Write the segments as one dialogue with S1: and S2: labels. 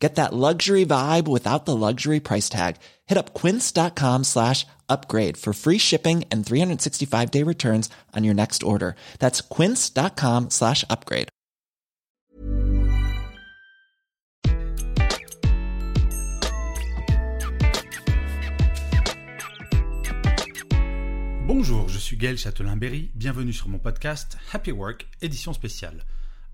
S1: Get that luxury vibe without the luxury price tag. Hit up quince.com slash upgrade for free shipping and 365 day returns on your next order. That's quince.com slash upgrade.
S2: Bonjour, je suis Gaël Châtelain-Berry. Bienvenue sur mon podcast Happy Work, édition spéciale.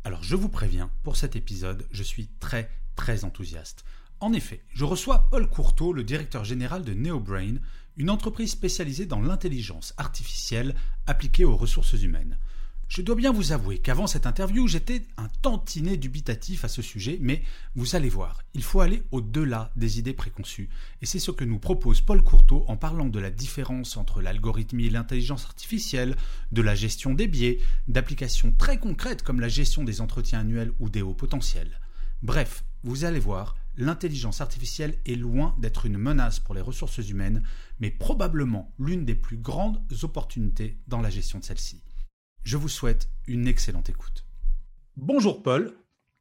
S2: Alors je vous préviens, pour cet épisode, je suis très très enthousiaste. En effet, je reçois Paul Courteau, le directeur général de NeoBrain, une entreprise spécialisée dans l'intelligence artificielle appliquée aux ressources humaines. Je dois bien vous avouer qu'avant cette interview, j'étais un tantinet dubitatif à ce sujet, mais vous allez voir, il faut aller au-delà des idées préconçues, et c'est ce que nous propose Paul Courteau en parlant de la différence entre l'algorithmie et l'intelligence artificielle, de la gestion des biais, d'applications très concrètes comme la gestion des entretiens annuels ou des hauts potentiels. Bref, vous allez voir, l'intelligence artificielle est loin d'être une menace pour les ressources humaines, mais probablement l'une des plus grandes opportunités dans la gestion de celle-ci. Je vous souhaite une excellente écoute. Bonjour Paul.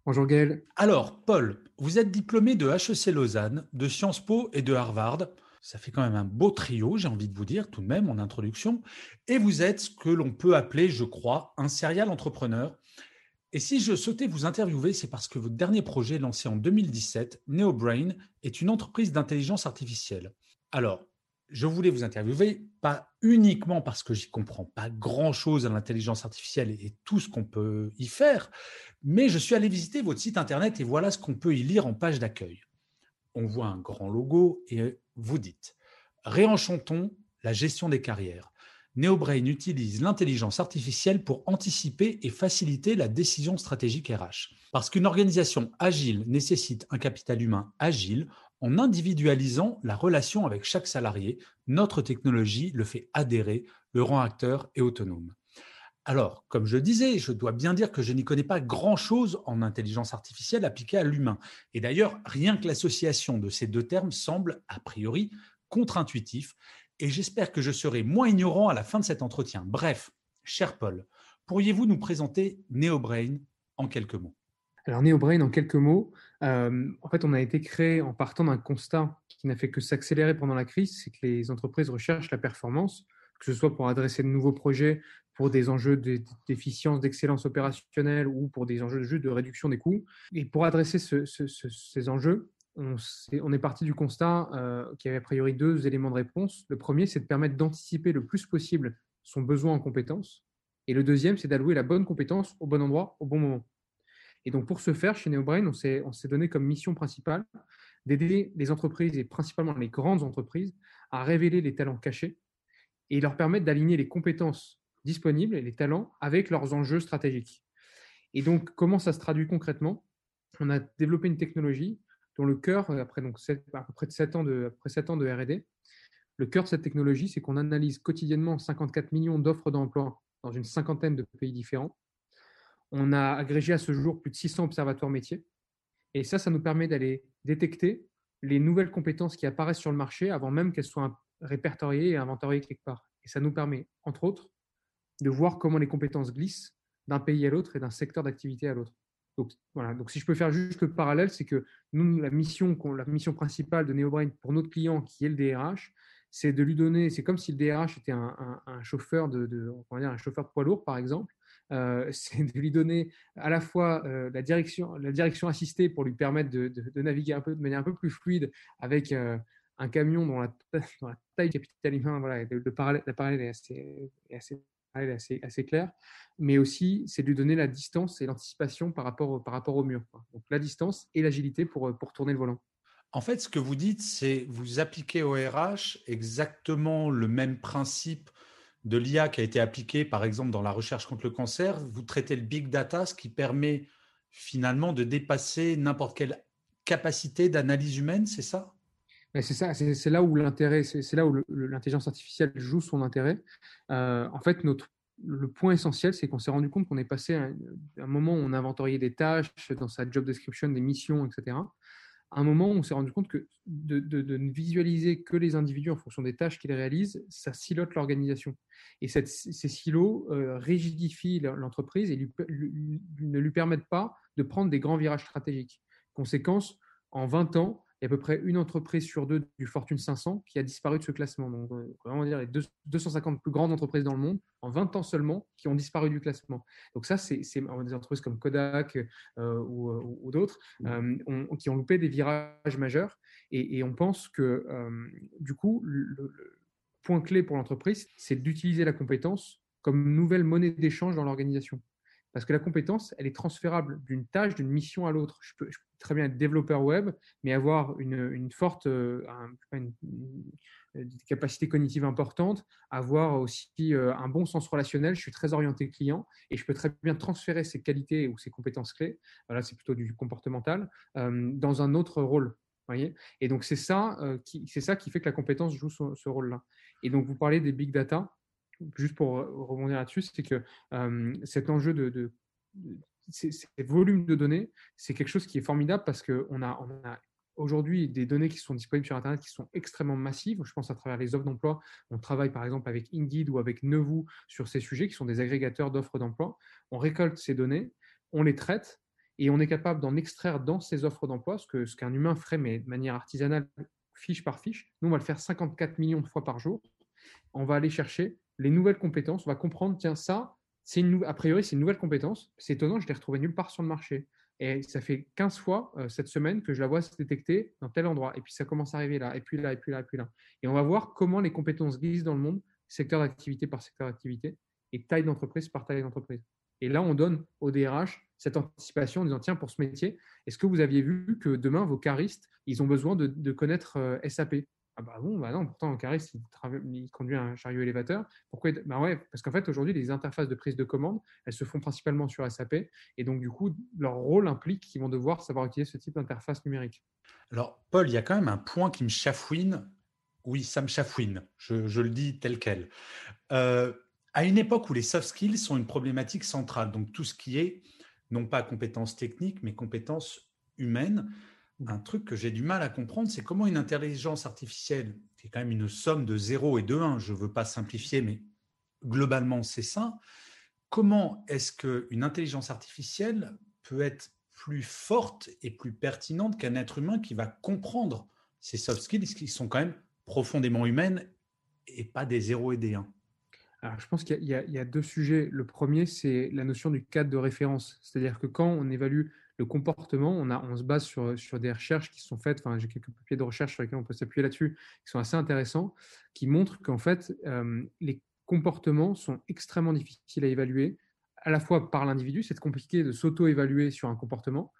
S3: Bonjour Gaël.
S2: Alors Paul, vous êtes diplômé de HEC Lausanne, de Sciences Po et de Harvard. Ça fait quand même un beau trio, j'ai envie de vous dire tout de même en introduction. Et vous êtes ce que l'on peut appeler, je crois, un serial entrepreneur et si je souhaitais vous interviewer, c'est parce que votre dernier projet lancé en 2017, NeoBrain, est une entreprise d'intelligence artificielle. Alors, je voulais vous interviewer, pas uniquement parce que j'y comprends pas grand-chose à l'intelligence artificielle et tout ce qu'on peut y faire, mais je suis allé visiter votre site internet et voilà ce qu'on peut y lire en page d'accueil. On voit un grand logo et vous dites Réenchantons la gestion des carrières. NeoBrain utilise l'intelligence artificielle pour anticiper et faciliter la décision stratégique RH. Parce qu'une organisation agile nécessite un capital humain agile, en individualisant la relation avec chaque salarié, notre technologie le fait adhérer, le rend acteur et autonome. Alors, comme je disais, je dois bien dire que je n'y connais pas grand-chose en intelligence artificielle appliquée à l'humain. Et d'ailleurs, rien que l'association de ces deux termes semble, a priori, contre-intuitif, et j'espère que je serai moins ignorant à la fin de cet entretien. Bref, cher Paul, pourriez-vous nous présenter NeoBrain en quelques mots?
S3: Alors NeoBrain en quelques mots, euh, en fait on a été créé en partant d'un constat qui n'a fait que s'accélérer pendant la crise, c'est que les entreprises recherchent la performance, que ce soit pour adresser de nouveaux projets, pour des enjeux d'efficience, d'excellence opérationnelle ou pour des enjeux de réduction des coûts. Et pour adresser ces enjeux, on, est, parti du constat euh, qu'il y avait a priori deux éléments de réponse. Le premier, c'est de permettre d'anticiper le plus possible son besoin en compétences. Et le deuxième, c'est d'allouer la bonne compétence au bon endroit, au bon moment. Et donc, pour ce faire, chez NeoBrain, on s'est donné comme mission principale d'aider les entreprises, et principalement les grandes entreprises, à révéler les talents cachés et leur permettre d'aligner les compétences disponibles et les talents avec leurs enjeux stratégiques. Et donc, comment ça se traduit concrètement? On a développé une technologie dont le cœur, euh, après à peu près de 7 ans de, après 7 ans de R&D, le cœur de cette technologie, c'est qu'on analyse quotidiennement 54 millions d'offres d'emploi dans une cinquantaine de pays différents. On a agrégé à ce jour plus de 600 observatoires métiers. Et ça, ça nous permet d'aller détecter les nouvelles compétences qui apparaissent sur le marché avant même qu'elles soient répertoriées et inventoriées quelque part. Et ça nous permet, entre autres, de voir comment les compétences glissent d'un pays à l'autre et d'un secteur d'activité à l'autre. Donc, voilà. Donc, si je peux faire juste le parallèle, c'est que nous, la mission, la mission principale de NeoBrain pour notre client, qui est le DRH, c'est de lui donner, c'est comme si le DRH était un, chauffeur de, va dire un chauffeur de poids lourd, par exemple. Euh, c'est de lui donner à la fois euh, la, direction, la direction assistée pour lui permettre de, naviguer un peu de manière un peu plus fluide avec euh, un camion dont la, taille humain, voilà, le, parallèle, est assez elle est assez, claire, mais aussi c'est de lui donner la distance et l'anticipation par rapport, par rapport au mur. Donc la distance et l'agilité pour, pour tourner le volant.
S2: En fait, ce que vous dites, c'est vous appliquez au RH exactement le même principe de l'IA qui a été appliqué, par exemple, dans la recherche contre le cancer. Vous traitez le big data, ce qui permet finalement de dépasser n'importe quelle capacité d'analyse humaine, c'est ça?
S3: C'est ça, c'est là où l'intérêt, c'est là où l'intelligence artificielle joue son intérêt. Euh, en fait, notre le point essentiel, c'est qu'on s'est rendu compte qu'on est passé à un moment où on inventoriait des tâches dans sa job description, des missions, etc. À un moment où on s'est rendu compte que de, ne visualiser que les individus en fonction des tâches qu'ils réalisent, ça silote l'organisation. Et ces silos euh, rigidifient l'entreprise et ne lui permettent pas de prendre des grands virages stratégiques. Conséquence, en 20 ans, il y a à peu près une entreprise sur deux du Fortune 500 qui a disparu de ce classement. Donc, euh, vraiment dire les 250 plus grandes entreprises dans le monde, en 20 ans seulement, qui ont disparu du classement. Donc ça, c'est des entreprises comme Kodak euh, ou, d'autres mmh. euh, qui ont loupé des virages majeurs. Et, on pense que, du coup, le point clé pour l'entreprise, c'est d'utiliser la compétence comme nouvelle monnaie d'échange dans l'organisation. Parce que la compétence, elle est transférable d'une tâche, d'une mission à l'autre. Je peux, très bien être développeur web, mais avoir une, forte euh, capacité cognitive importante, avoir aussi euh, un bon sens relationnel. Je suis très orienté client et je peux très bien transférer ces qualités ou ces compétences clés, voilà, c'est plutôt du comportemental, euh, dans un autre rôle. Voyez et donc, c'est ça, qui, ça qui fait que la compétence joue ce rôle-là. Et donc, vous parlez des big data juste pour rebondir là-dessus, c'est que cet enjeu de, ces, volumes de données, c'est quelque chose qui est formidable parce qu'on a, on a aujourd'hui des données qui sont disponibles sur Internet qui sont extrêmement massives. Je pense à travers les offres d'emploi. On travaille par exemple avec Indeed ou avec Nevou sur ces sujets qui sont des agrégateurs d'offres d'emploi. On récolte ces données, on les traite et on est capable d'en extraire dans ces offres d'emploi ce qu'un ce humain ferait mais de manière artisanale, fiche par fiche. Nous, on va le faire 54 millions de fois par jour. On va aller chercher les nouvelles compétences, on va comprendre, tiens, ça, c'est a priori, c'est une nouvelle compétence. C'est étonnant, je l'ai retrouvée nulle part sur le marché. Et ça fait 15 fois euh, cette semaine que je la vois se détecter dans tel endroit. Et puis ça commence à arriver là, et puis là, et puis là, et puis là. Et on va voir comment les compétences glissent dans le monde, secteur d'activité par secteur d'activité, et taille d'entreprise par taille d'entreprise. Et là, on donne au DRH cette anticipation en disant, tiens, pour ce métier, est-ce que vous aviez vu que demain, vos caristes, ils ont besoin de, connaître euh, SAP ah bah bon, bah non, pourtant, Caris, il, il, conduit un chariot élévateur. Pourquoi Bah ouais, parce qu'en fait, aujourd'hui, les interfaces de prise de commande, elles se font principalement sur SAP. Et donc, du coup, leur rôle implique qu'ils vont devoir savoir utiliser ce type d'interface numérique.
S2: Alors, Paul, il y a quand même un point qui me chafouine. Oui, ça me chafouine. Je, le dis tel quel. Euh, à une époque où les soft skills sont une problématique centrale, donc tout ce qui est, non pas compétences techniques, mais compétences humaines, un truc que j'ai du mal à comprendre, c'est comment une intelligence artificielle, qui est quand même une somme de 0 et de 1, je ne veux pas simplifier, mais globalement c'est ça, comment est-ce qu'une intelligence artificielle peut être plus forte et plus pertinente qu'un être humain qui va comprendre ces soft skills qui sont quand même profondément humaines et pas des 0 et des 1
S3: alors, je pense qu'il y, y, a deux sujets. Le premier, c'est la notion du cadre de référence. C'est-à-dire que quand on évalue le comportement, on, a, se base sur, sur des recherches qui sont faites, enfin j'ai quelques papiers de recherche sur lesquels on peut s'appuyer là-dessus, qui sont assez intéressants, qui montrent qu'en fait, euh, les comportements sont extrêmement difficiles à évaluer, à la fois par l'individu, c'est compliqué de s'auto-évaluer sur un comportement,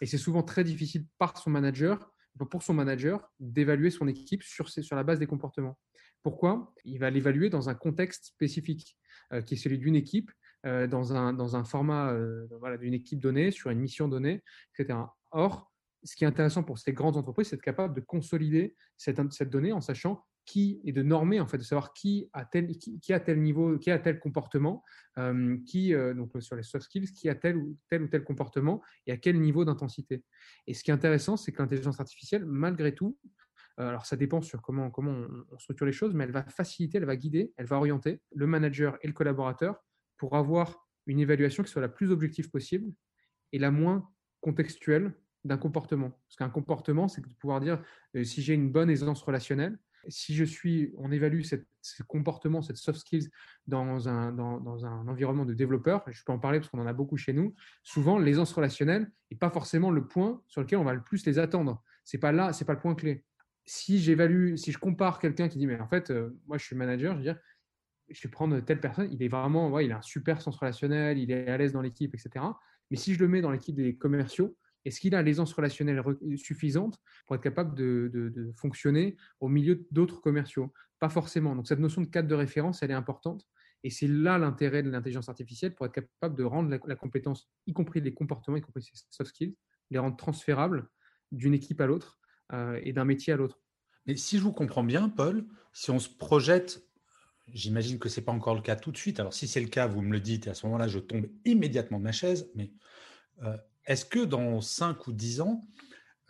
S3: et c'est souvent très difficile par son manager, pour son manager, d'évaluer son équipe sur, sur la base des comportements. Pourquoi? Il va l'évaluer dans un contexte spécifique, euh, qui est celui d'une équipe, euh, dans, un, dans un format euh, d'une équipe donnée, sur une mission donnée, etc. Or, ce qui est intéressant pour ces grandes entreprises, c'est d'être capable de consolider cette, cette, donnée en sachant qui et de normer en fait de savoir qui a tel qui, a tel niveau qui a tel comportement euh, qui donc sur les soft skills qui a tel ou tel ou tel comportement et à quel niveau d'intensité et ce qui est intéressant c'est que l'intelligence artificielle malgré tout alors ça dépend sur comment comment on, structure les choses mais elle va faciliter elle va guider elle va orienter le manager et le collaborateur pour avoir une évaluation qui soit la plus objective possible et la moins contextuelle d'un comportement. Parce qu'un comportement, c'est de pouvoir dire euh, si j'ai une bonne aisance relationnelle, si je suis, on évalue cette, ce comportement, cette soft skills dans un, dans, un environnement de développeur, je peux en parler parce qu'on en a beaucoup chez nous, souvent l'aisance relationnelle n'est pas forcément le point sur lequel on va le plus les attendre. C'est pas là, c'est pas le point clé. Si j'évalue, si je compare quelqu'un qui dit mais en fait, euh, moi je suis manager, je veux dire, je vais prendre telle personne, il est vraiment, ouais, il a un super sens relationnel, il est à l'aise dans l'équipe, etc. Mais si je le mets dans l'équipe des commerciaux, est-ce qu'il a l'aisance relationnelle suffisante pour être capable de, fonctionner au milieu d'autres commerciaux? Pas forcément. Donc cette notion de cadre de référence, elle est importante. Et c'est là l'intérêt de l'intelligence artificielle pour être capable de rendre la, compétence, y compris les comportements, y compris ses soft skills, les rendre transférables d'une équipe à l'autre euh, et d'un métier à l'autre.
S2: Mais si je vous comprends bien, Paul, si on se projette j'imagine que ce n'est pas encore le cas tout de suite. Alors si c'est le cas, vous me le dites, et à ce moment-là, je tombe immédiatement de ma chaise. Mais euh, est-ce que dans 5 ou 10 ans,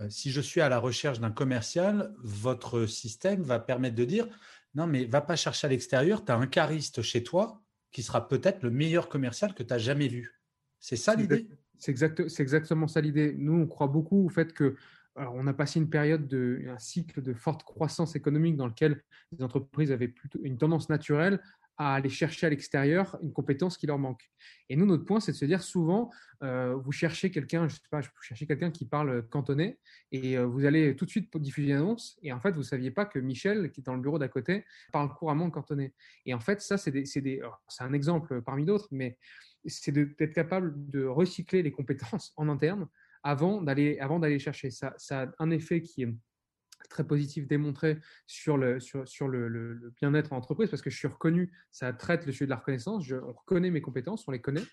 S2: euh, si je suis à la recherche d'un commercial, votre système va permettre de dire, non, mais va pas chercher à l'extérieur, tu as un cariste chez toi qui sera peut-être le meilleur commercial que tu as jamais vu. C'est ça l'idée?
S3: C'est exact, exactement ça l'idée. Nous, on croit beaucoup au fait que on a passé une période de un cycle de forte croissance économique dans lequel les entreprises avaient plutôt une tendance naturelle à aller chercher à l'extérieur une compétence qui leur manque. Et nous, notre point, c'est de se dire souvent, euh, vous cherchez quelqu'un, je sais pas, vous cherchez quelqu'un qui parle cantonais, et euh, vous allez tout de suite diffuser une annonce, et en fait, vous saviez pas que Michel, qui est dans le bureau d'à côté, parle couramment cantonais. Et en fait, ça, c'est c'est un exemple parmi d'autres, mais c'est d'être capable de recycler les compétences en interne avant d'aller avant d'aller chercher. Ça, ça a un effet qui est très positif démontré sur le, sur, sur le, bien-être en entreprise parce que je suis reconnu, ça traite le sujet de la reconnaissance, on reconnaît mes compétences, on les connaît.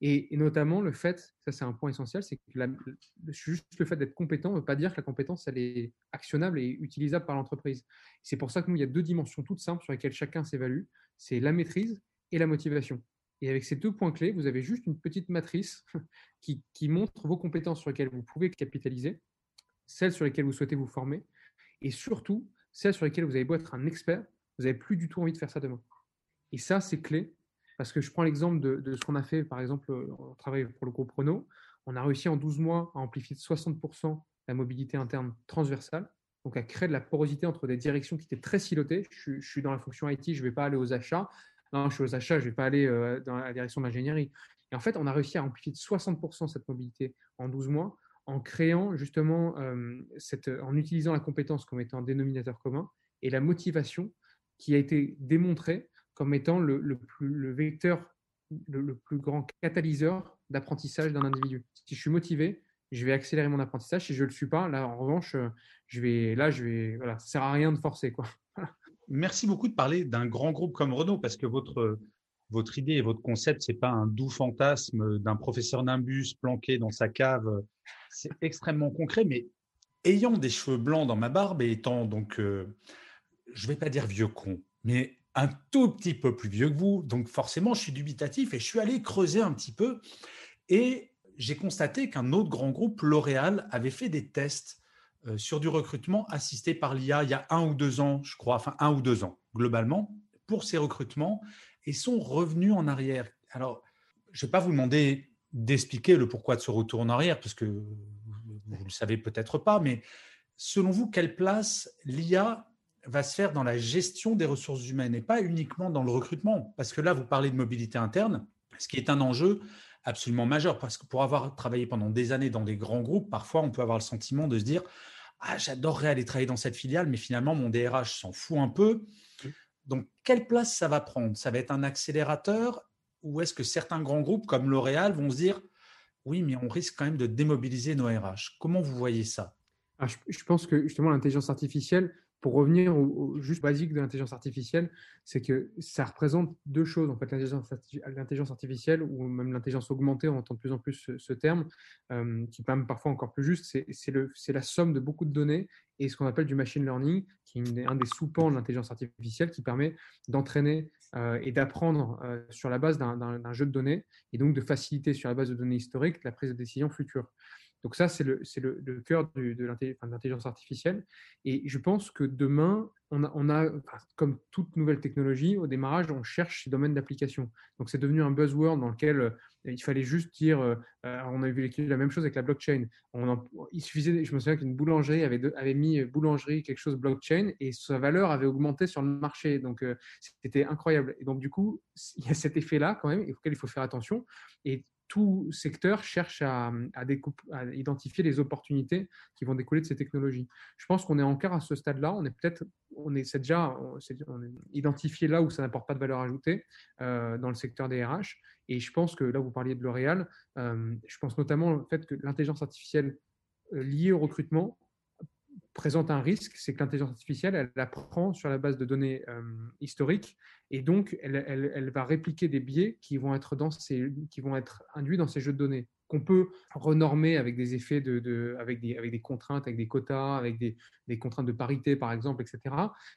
S3: Et, notamment le fait, ça c'est un point essentiel, c'est que juste le fait d'être compétent ne veut pas dire que la compétence elle est actionnable et utilisable par l'entreprise. C'est pour ça que nous, il y a deux dimensions toutes simples sur lesquelles chacun s'évalue, c'est la maîtrise et la motivation. Et avec ces deux points clés, vous avez juste une petite matrice qui, montre vos compétences sur lesquelles vous pouvez capitaliser, celles sur lesquelles vous souhaitez vous former, et surtout celles sur lesquelles vous avez beau être un expert, vous n'avez plus du tout envie de faire ça demain. Et ça, c'est clé, parce que je prends l'exemple de, ce qu'on a fait, par exemple, on travaille pour le groupe Renault, on a réussi en 12 mois à amplifier de 60% la mobilité interne transversale, donc à créer de la porosité entre des directions qui étaient très silotées. Je, suis dans la fonction IT, je ne vais pas aller aux achats. Non, je suis aux achats, je ne vais pas aller euh, dans la direction de l'ingénierie. Et en fait, on a réussi à amplifier de 60% cette mobilité en 12 mois en créant justement, euh, cette, en utilisant la compétence comme étant un dénominateur commun et la motivation qui a été démontrée comme étant le, le, plus, le vecteur, le, plus grand catalyseur d'apprentissage d'un individu. Si je suis motivé, je vais accélérer mon apprentissage. Si je ne le suis pas, là, en revanche, je vais, là, je vais, voilà, ça sert à rien de forcer, quoi.
S2: Merci beaucoup de parler d'un grand groupe comme Renault parce que votre, votre idée et votre concept, c'est pas un doux fantasme d'un professeur Nimbus planqué dans sa cave. C'est extrêmement concret, mais ayant des cheveux blancs dans ma barbe et étant donc, euh, je vais pas dire vieux con, mais un tout petit peu plus vieux que vous, donc forcément, je suis dubitatif et je suis allé creuser un petit peu et j'ai constaté qu'un autre grand groupe, L'Oréal, avait fait des tests sur du recrutement assisté par l'IA il y a un ou deux ans, je crois, enfin un ou deux ans globalement, pour ces recrutements et sont revenus en arrière. Alors, je ne vais pas vous demander d'expliquer le pourquoi de ce retour en arrière, parce que vous ne le savez peut-être pas, mais selon vous, quelle place l'IA va se faire dans la gestion des ressources humaines et pas uniquement dans le recrutement? Parce que là, vous parlez de mobilité interne, ce qui est un enjeu absolument majeur, parce que pour avoir travaillé pendant des années dans des grands groupes, parfois on peut avoir le sentiment de se dire ah, j'adorerais aller travailler dans cette filiale, mais finalement mon DRH s'en fout un peu. Donc, quelle place ça va prendre? Ça va être un accélérateur ou est-ce que certains grands groupes comme L'Oréal vont se dire oui, mais on risque quand même de démobiliser nos RH Comment vous voyez ça?
S3: Ah, je, pense que justement l'intelligence artificielle, pour revenir au, juste basique de l'intelligence artificielle, c'est que ça représente deux choses. En fait, l'intelligence artificielle ou même l'intelligence augmentée, on entend de plus en plus ce, terme, euh, qui est parfois encore plus juste, c'est la somme de beaucoup de données et ce qu'on appelle du machine learning, qui est un des sous-pans de l'intelligence artificielle qui permet d'entraîner euh, et d'apprendre euh, sur la base d'un jeu de données et donc de faciliter sur la base de données historiques la prise de décision future. Donc ça, c'est le, le, le, cœur de l'intelligence artificielle. Et je pense que demain, on a, on a comme toute nouvelle technologie, au démarrage, on cherche ces domaines d'application. Donc c'est devenu un buzzword dans lequel euh, il fallait juste dire, euh, euh, on a vu la même chose avec la blockchain. Il suffisait, je me souviens qu'une boulangerie avait, avait mis boulangerie quelque chose blockchain et sa valeur avait augmenté sur le marché. Donc c'était incroyable. Et donc du coup, il y a cet effet-là quand même auquel il faut faire attention. Et tout secteur cherche à, identifier les opportunités qui vont découler de ces technologies. Je pense qu'on est encore à ce stade-là. On est peut-être, on est, déjà identifié là où ça n'apporte pas de valeur ajoutée euh, dans le secteur des RH. Et je pense que là, vous parliez de L'Oréal. Euh, je pense notamment au fait que l'intelligence artificielle euh, liée au recrutement présente un risque, c'est que l'intelligence artificielle, elle apprend sur la base de données historiques et donc elle, va répliquer des biais qui vont être dans ces, qui vont être induits dans ces jeux de données qu'on peut renormer avec des effets de, avec, des, avec des contraintes, avec des quotas, avec des, des, contraintes de parité par exemple, etc.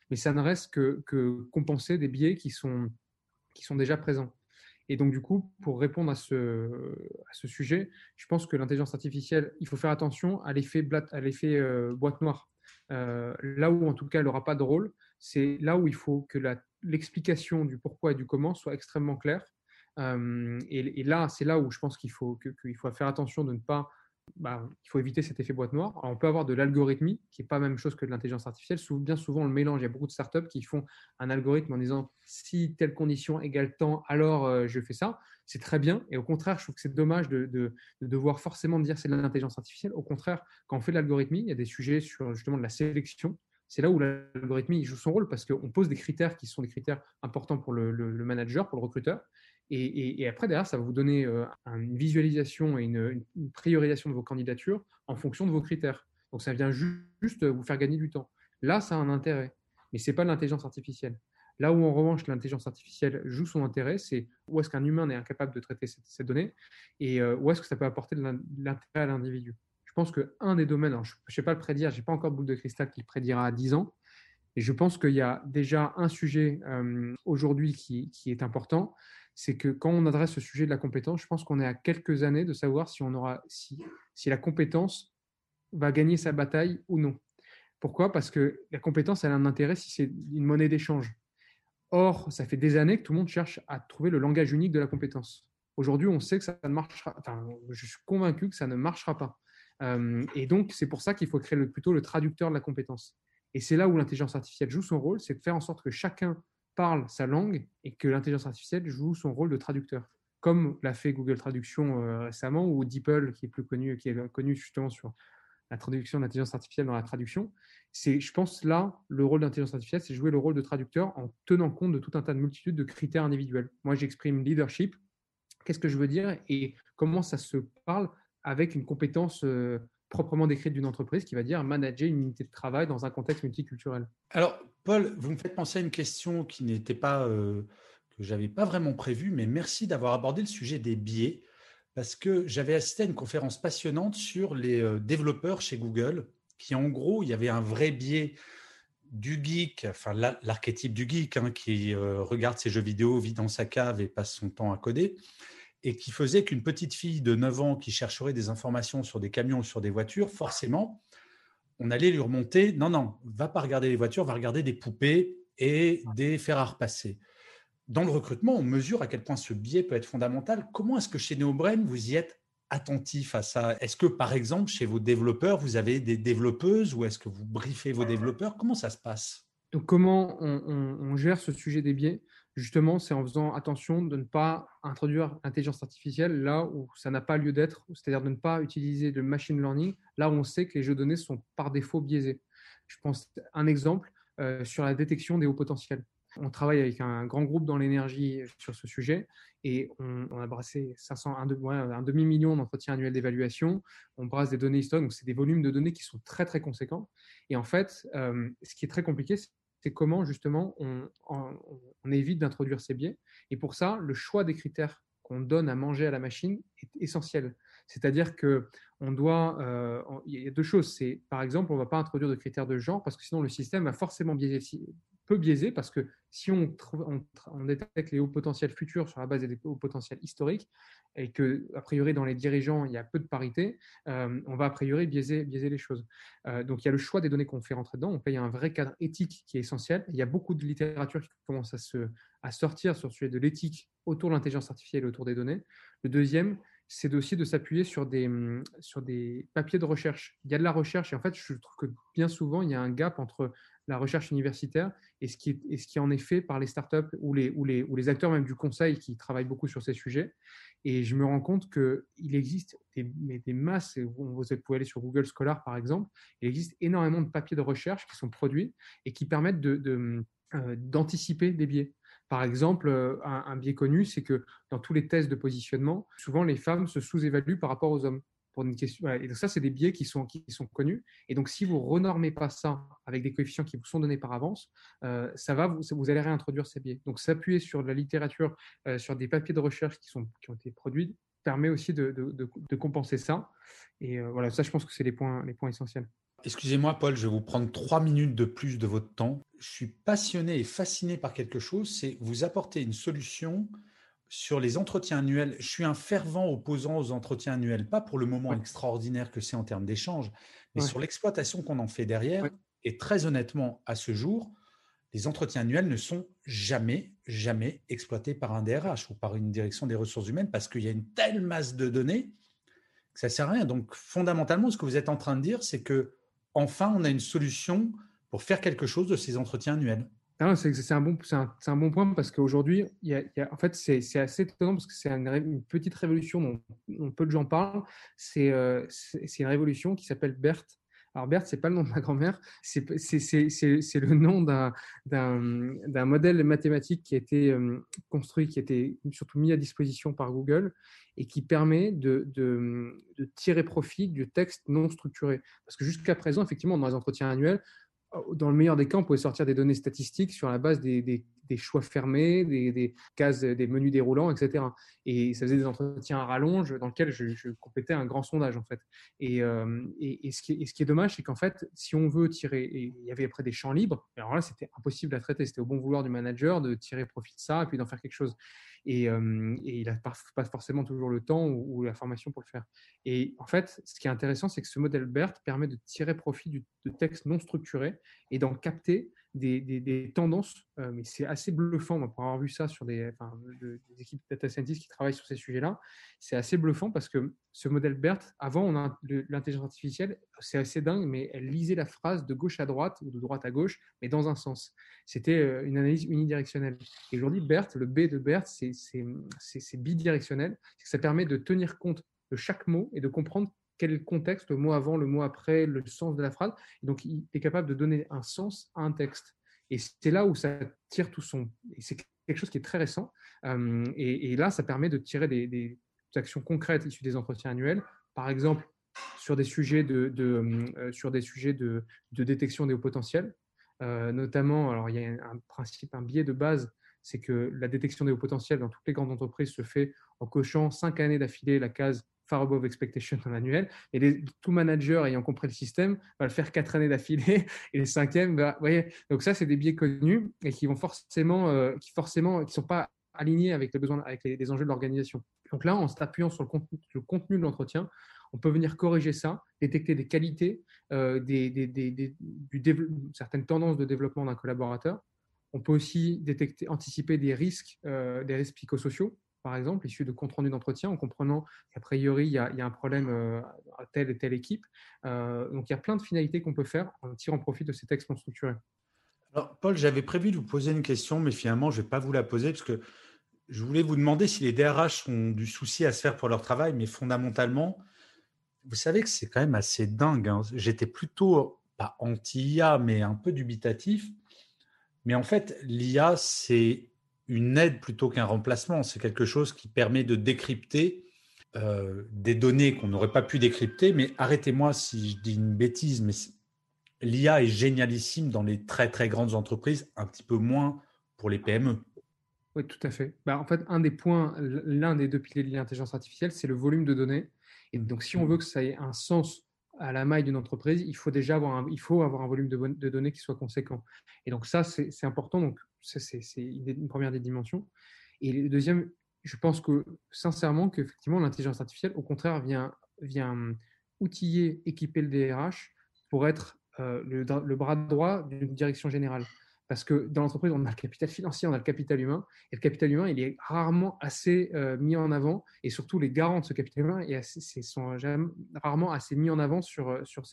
S3: Mais ça ne reste que, que compenser des biais qui sont, qui sont déjà présents. Et donc, du coup, pour répondre à ce, sujet, je pense que l'intelligence artificielle, il faut faire attention à l'effet euh, boîte noire. Euh, là où, en tout cas, elle n'aura pas de rôle, c'est là où il faut que l'explication du pourquoi et du comment soit extrêmement claire. Euh, et, là, c'est là où je pense qu'il faut, faut faire attention de ne pas bah, il faut éviter cet effet boîte noire. on peut avoir de l'algorithmie, qui n'est pas la même chose que de l'intelligence artificielle. Bien souvent, le mélange. Il y a beaucoup de startups qui font un algorithme en disant si telle condition égale temps, alors euh, je fais ça. C'est très bien. Et au contraire, je trouve que c'est dommage de, de, devoir forcément dire c'est de l'intelligence artificielle. Au contraire, quand on fait de l'algorithmie, il y a des sujets sur justement de la sélection. C'est là où l'algorithmie joue son rôle parce qu'on pose des critères qui sont des critères importants pour le manager, pour le recruteur. Et, après, derrière, ça va vous donner euh, une visualisation et une, priorisation de vos candidatures en fonction de vos critères. Donc, ça vient juste vous faire gagner du temps. Là, ça a un intérêt, mais ce n'est pas l'intelligence artificielle. Là où, en revanche, l'intelligence artificielle joue son intérêt, c'est où est-ce qu'un humain est incapable de traiter ces, données et euh, où est-ce que ça peut apporter de l'intérêt à l'individu. Je pense qu'un des domaines, je ne sais pas le prédire, je n'ai pas encore boule de cristal qui le prédira à 10 ans, et je pense qu'il y a déjà un sujet euh, aujourd'hui qui, est important, c'est que quand on adresse ce sujet de la compétence, je pense qu'on est à quelques années de savoir si on aura si, si la compétence va gagner sa bataille ou non. Pourquoi? Parce que la compétence, elle a un intérêt si c'est une monnaie d'échange. Or, ça fait des années que tout le monde cherche à trouver le langage unique de la compétence. Aujourd'hui, on sait que ça ne marchera. Enfin, je suis convaincu que ça ne marchera pas. Euh, et donc, c'est pour ça qu'il faut créer le, plutôt le traducteur de la compétence. Et c'est là où l'intelligence artificielle joue son rôle, c'est de faire en sorte que chacun parle sa langue et que l'intelligence artificielle joue son rôle de traducteur, comme l'a fait Google Traduction euh, récemment ou DeepL qui est plus connu, qui est connu justement sur la traduction d'intelligence artificielle dans la traduction. C'est, je pense, là, le rôle d'intelligence artificielle, c'est jouer le rôle de traducteur en tenant compte de tout un tas de multitudes de critères individuels. Moi, j'exprime leadership. Qu'est-ce que je veux dire et comment ça se parle avec une compétence euh, proprement décrite d'une entreprise qui va dire manager une unité de travail dans un contexte multiculturel.
S2: Alors, Paul, vous me faites penser à une question qui n'était pas, euh, que j'avais pas vraiment prévue, mais merci d'avoir abordé le sujet des biais, parce que j'avais assisté à une conférence passionnante sur les euh, développeurs chez Google, qui en gros, il y avait un vrai biais du geek, enfin l'archétype du geek, hein, qui euh, regarde ses jeux vidéo, vit dans sa cave et passe son temps à coder et qui faisait qu'une petite fille de 9 ans qui chercherait des informations sur des camions ou sur des voitures, forcément, on allait lui remonter, non, non, va pas regarder les voitures, va regarder des poupées et des fers à repasser. Dans le recrutement, on mesure à quel point ce biais peut être fondamental. Comment est-ce que chez NeoBrain, vous y êtes attentif à ça? Est-ce que, par exemple, chez vos développeurs, vous avez des développeuses ou est-ce que vous briefez vos développeurs? Comment ça se passe?
S3: Donc, comment on, on, gère ce sujet des biais? Justement, c'est en faisant attention de ne pas introduire l'intelligence artificielle là où ça n'a pas lieu d'être, c'est-à-dire de ne pas utiliser le machine learning là où on sait que les jeux de données sont par défaut biaisés. Je pense un exemple euh, sur la détection des hauts potentiels. On travaille avec un grand groupe dans l'énergie sur ce sujet et on, a brassé 500, un, demi-million d'entretiens annuels d'évaluation. On brasse des données historiques, donc c'est des volumes de données qui sont très très conséquents. Et en fait, euh, ce qui est très compliqué, c'est comment justement on, évite d'introduire ces biais. Et pour ça, le choix des critères qu'on donne à manger à la machine est essentiel. C'est-à-dire que on doit, euh, y a deux choses. C'est par exemple, on ne va pas introduire de critères de genre parce que sinon le système va forcément biaiser biaisé parce que si on, on, détecte les hauts potentiels futurs sur la base des hauts potentiels historiques et que, a priori, dans les dirigeants, il y a peu de parité, euh, on va a priori biaiser, biaiser les choses. Euh, donc, il y a le choix des données qu'on fait rentrer dedans. y a un vrai cadre éthique qui est essentiel. Il y a beaucoup de littérature qui commence à, se, à sortir sur le sujet de l'éthique autour de l'intelligence artificielle et autour des données. Le deuxième, c'est aussi de s'appuyer sur des, sur des papiers de recherche. Il y a de la recherche et en fait, je trouve que bien souvent, il y a un gap entre la recherche universitaire et ce qui est, ce qui est en effet par les startups ou les, ou, les, ou les acteurs même du conseil qui travaillent beaucoup sur ces sujets. Et je me rends compte qu'il existe des, des masses, vous pouvez aller sur Google Scholar par exemple, il existe énormément de papiers de recherche qui sont produits et qui permettent de, euh, d'anticiper des biais. Par exemple, euh, un, biais connu, c'est que dans tous les tests de positionnement, souvent les femmes se sous-évaluent par rapport aux hommes. Et donc ça, c'est des biais qui sont, connus. Et donc, si vous renormez pas ça avec des coefficients qui vous sont donnés par avance, euh, ça va, vous, allez réintroduire ces biais. Donc, s'appuyer sur la littérature, euh, sur des papiers de recherche qui, sont, qui ont été produits, permet aussi de, compenser ça. Et voilà, ça, je pense que c'est les points, les points essentiels.
S2: Excusez-moi, Paul, je vais vous prendre trois minutes de plus de votre temps. Je suis passionné et fasciné par quelque chose, c'est vous apporter une solution sur les entretiens annuels. Je suis un fervent opposant aux entretiens annuels, pas pour le moment extraordinaire que c'est en termes d'échange, mais sur l'exploitation qu'on en fait derrière. Et très honnêtement, à ce jour, les entretiens annuels ne sont jamais, jamais exploités par un DRH ou par une direction des ressources humaines parce qu'il y a une telle masse de données que ça ne sert à rien. Donc, fondamentalement, ce que vous êtes en train de dire, c'est que enfin, on a une solution pour faire quelque chose de ces entretiens annuels.
S3: C'est un, bon, un, bon point parce qu'aujourd'hui, en fait, c'est assez étonnant parce que c'est une, petite révolution dont, peu de gens parlent. Euh, c'est une révolution qui s'appelle BERT. Alors BERT, c'est pas le nom de ma grand-mère, c'est le nom d'un modèle mathématique qui a été euh, construit, qui a été surtout mis à disposition par Google et qui permet de, de tirer profit du texte non structuré. Parce que jusqu'à présent, effectivement, dans les entretiens annuels, dans le meilleur des cas, on pouvait sortir des données statistiques sur la base des, choix fermés, des, cases, des menus déroulants, etc. Et ça faisait des entretiens à rallonge dans lesquels je, complétais un grand sondage, en fait. Et, euh, et, ce, qui est, dommage, c'est qu'en fait, si on veut tirer, il y avait après des champs libres, alors là, c'était impossible à traiter. C'était au bon vouloir du manager de tirer profit de ça et puis d'en faire quelque chose. Et, il n'a pas, forcément toujours le temps ou, la formation pour le faire. Et en fait, ce qui est intéressant, c'est que ce modèle BERT permet de tirer profit du, de texte non structuré et d'en capter des, tendances. Euh, mais c'est assez bluffant, pour avoir vu ça sur des, enfin, des équipes data scientists qui travaillent sur ces sujets-là. C'est assez bluffant parce que ce modèle BERT, avant, on a l'intelligence artificielle, c'est assez dingue, mais elle lisait la phrase de gauche à droite ou de droite à gauche, mais dans un sens. C'était euh, une analyse unidirectionnelle. Et aujourd'hui, BERT, le B de BERT, c'est bidirectionnel. Ça permet de tenir compte de chaque mot et de comprendre quel est le contexte, le mot avant, le mot après, le sens de la phrase. Et donc, il est capable de donner un sens à un texte. Et c'est là où ça tire tout son. C'est quelque chose qui est très récent. Euh, et, là, ça permet de tirer des, actions concrètes issues des entretiens annuels. Par exemple, sur des sujets de, euh, sur des sujets de, détection des hauts potentiels. Euh, notamment, alors il y a un principe, un biais de base, c'est que la détection des hauts potentiels dans toutes les grandes entreprises se fait en cochant cinq années d'affilée la case far above expectation en annuel. Et les, tout manager ayant compris le système va le faire quatre années d'affilée et les cinquièmes, vous voyez. Donc ça, c'est des biais connus et qui vont forcément, euh, qui forcément, qui sont pas alignés avec les besoins, avec les, enjeux de l'organisation. Donc là, en s'appuyant sur le contenu, le contenu de l'entretien, on peut venir corriger ça, détecter des qualités, euh, des, des, des, du certaines tendances de développement d'un collaborateur. On peut aussi détecter, anticiper des risques, euh, des risques psychosociaux par exemple, issu de compte rendu d'entretien, en comprenant qu'a priori, il y, a, un problème euh, à telle et telle équipe. Euh, donc, il y a plein de finalités qu'on peut faire en tirant profit de ces textes non structurés.
S2: Alors, Paul, j'avais prévu de vous poser une question, mais finalement, je ne vais pas vous la poser parce que je voulais vous demander si les DRH ont du souci à se faire pour leur travail, mais fondamentalement, vous savez que c'est quand même assez dingue. Hein. J'étais plutôt, pas anti-IA, mais un peu dubitatif. Mais en fait, l'IA, c'est une aide plutôt qu'un remplacement. C'est quelque chose qui permet de décrypter euh, des données qu'on n'aurait pas pu décrypter. Mais arrêtez-moi si je dis une bêtise, mais l'IA est génialissime dans les très très grandes entreprises, un petit peu moins pour les PME.
S3: Oui, tout à fait. Bah, en fait, un des points, l'un des deux piliers de l'intelligence artificielle, c'est le volume de données. Et donc, si on veut que ça ait un sens à la maille d'une entreprise, il faut déjà avoir un, il faut avoir un volume de, de données qui soit conséquent. Et donc ça, c'est important. Donc c'est une première des dimensions. Et le deuxième, je pense que sincèrement qu'effectivement l'intelligence artificielle, au contraire, vient, vient outiller, équiper le DRH pour être euh, le, bras droit d'une direction générale. Parce que dans l'entreprise, on a le capital financier, on a le capital humain. Et le capital humain, il est rarement assez euh, mis en avant. Et surtout, les garants de ce capital humain et sont rarement assez mis en avant sur, euh, sur,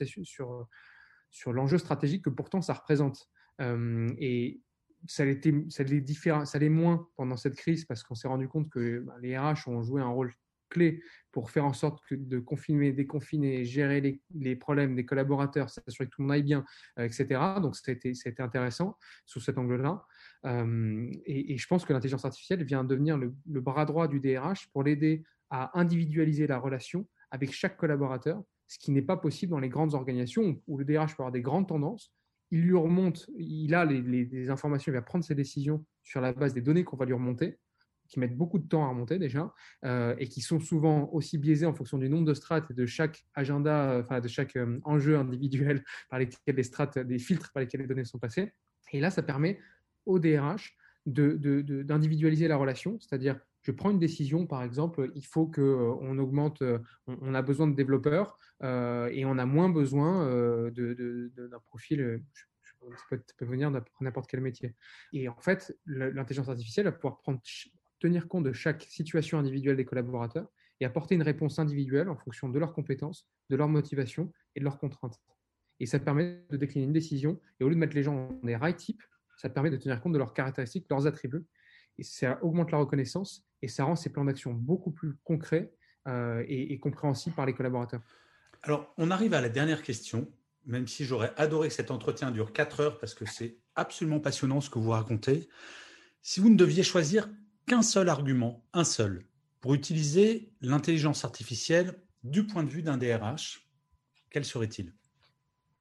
S3: sur l'enjeu stratégique que pourtant ça représente. et ça l'est ça l'est moins pendant cette crise parce qu'on s'est rendu compte que bah, les RH ont joué un rôle clé pour faire en sorte que de confiner, déconfiner, gérer les, problèmes des collaborateurs, s'assurer que tout le monde aille bien, euh, etc. Donc, c'était intéressant sous cet angle-là. Euh, et, je pense que l'intelligence artificielle vient devenir le, bras droit du DRH pour l'aider à individualiser la relation avec chaque collaborateur, ce qui n'est pas possible dans les grandes organisations où le DRH peut avoir des grandes tendances. Il lui remonte, il a les, informations, il va prendre ses décisions sur la base des données qu'on va lui remonter, qui mettent beaucoup de temps à remonter déjà, euh, et qui sont souvent aussi biaisées en fonction du nombre de strates et de chaque agenda, enfin de chaque euh, enjeu individuel par lesquels les strates, des filtres par lesquels les données sont passées. Et là, ça permet au DRH d'individualiser la relation, c'est-à-dire je prends une décision, par exemple, il faut qu'on euh, augmente, euh, on, a besoin de développeurs euh, et on a moins besoin d'un profil, ça peut, venir n'importe quel métier. Et en fait, l'intelligence artificielle va pouvoir tenir compte de chaque situation individuelle des collaborateurs et apporter une réponse individuelle en fonction de leurs compétences, de leurs motivations et de leurs contraintes. Et ça permet de décliner une décision et au lieu de mettre les gens dans des rails types, ça permet de tenir compte de leurs caractéristiques, leurs attributs et ça augmente la reconnaissance et ça rend ces plans d'action beaucoup plus concrets euh, et, compréhensibles par les collaborateurs.
S2: Alors, on arrive à la dernière question, même si j'aurais adoré que cet entretien dure 4 heures parce que c'est absolument passionnant ce que vous racontez. Si vous ne deviez choisir qu'un seul argument, un seul, pour utiliser l'intelligence artificielle du point de vue d'un DRH, quel serait-il?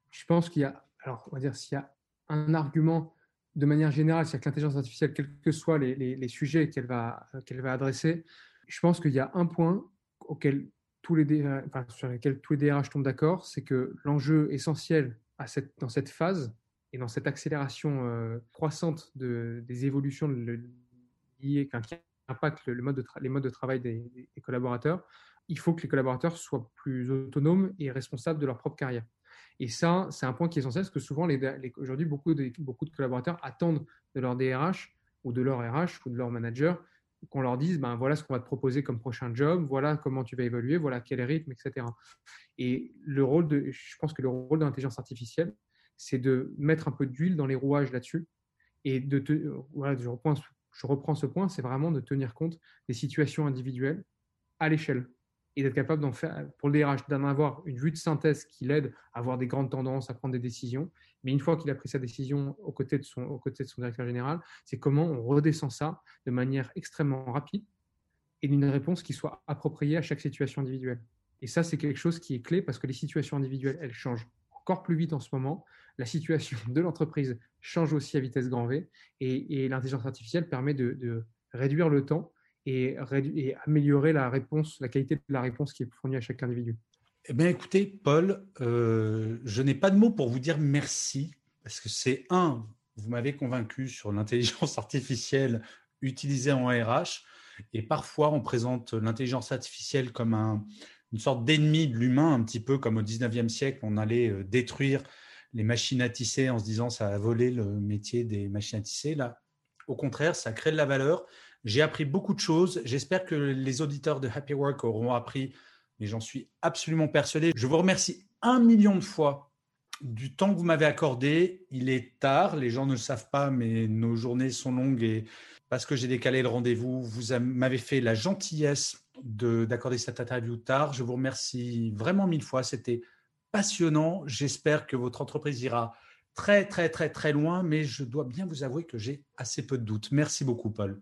S3: Je pense qu'il y a, alors on va dire, s'il y a un argument de manière générale, c'est-à-dire que l'intelligence artificielle, quels que soient les, sujets qu'elle va, va adresser, je pense qu'il y a un point auquel tous les, sur lequel tous les DRH tombent d'accord, c'est que l'enjeu essentiel dans cette phase et dans cette accélération euh, croissante de, des évolutions liées, qui impactent le, les modes de travail des collaborateurs, il faut que les collaborateurs soient plus autonomes et responsables de leur propre carrière. Et ça, c'est un point qui est essentiel parce que souvent, aujourd'hui, beaucoup de, beaucoup de collaborateurs attendent de leur DRH ou de leur RH ou de leur manager qu'on leur dise ben, voilà ce qu'on va te proposer comme prochain job, voilà comment tu vas évoluer, voilà quel rythme, etc. Et le rôle de, je pense que le rôle de l'intelligence artificielle, c'est de mettre un peu d'huile dans les rouages là-dessus. Et de voilà, je reprends, je reprends ce point, c'est vraiment de tenir compte des situations individuelles à l'échelle et d'être capable d'en faire, pour le DRH, d'en avoir une vue de synthèse qui l'aide à avoir des grandes tendances, à prendre des décisions. Mais une fois qu'il a pris sa décision aux côtés de son, de son directeur général, c'est comment on redescend ça de manière extrêmement rapide et d'une réponse qui soit appropriée à chaque situation individuelle. Et ça, c'est quelque chose qui est clé parce que les situations individuelles, elles changent encore plus vite en ce moment. La situation de l'entreprise change aussi à vitesse grand V et, l'intelligence artificielle permet de réduire le temps et, améliorer la réponse, la qualité de la réponse qui est fournie à chaque individu.
S2: Eh bien, écoutez, Paul, euh, je n'ai pas de mots pour vous dire merci, parce que c'est un, vous m'avez convaincu sur l'intelligence artificielle utilisée en RH, et parfois on présente l'intelligence artificielle comme un, une sorte d'ennemi de l'humain, un petit peu comme au 19e siècle, on allait euh, détruire les machines à tisser en se disant ça a volé le métier des machines à tisser. Là, au contraire, ça crée de la valeur j'ai appris beaucoup de choses. J'espère que les auditeurs de Happy Work auront appris, mais j'en suis absolument persuadé. Je vous remercie un million de fois du temps que vous m'avez accordé. Il est tard, les gens ne le savent pas, mais nos journées sont longues et parce que j'ai décalé le rendez-vous, vous m'avez fait la gentillesse d'accorder cette interview tard. Je vous remercie vraiment mille fois. C'était passionnant. J'espère que votre entreprise ira très, très, très, très loin, mais je dois bien vous avouer que j'ai assez peu de doutes. Merci beaucoup, Paul.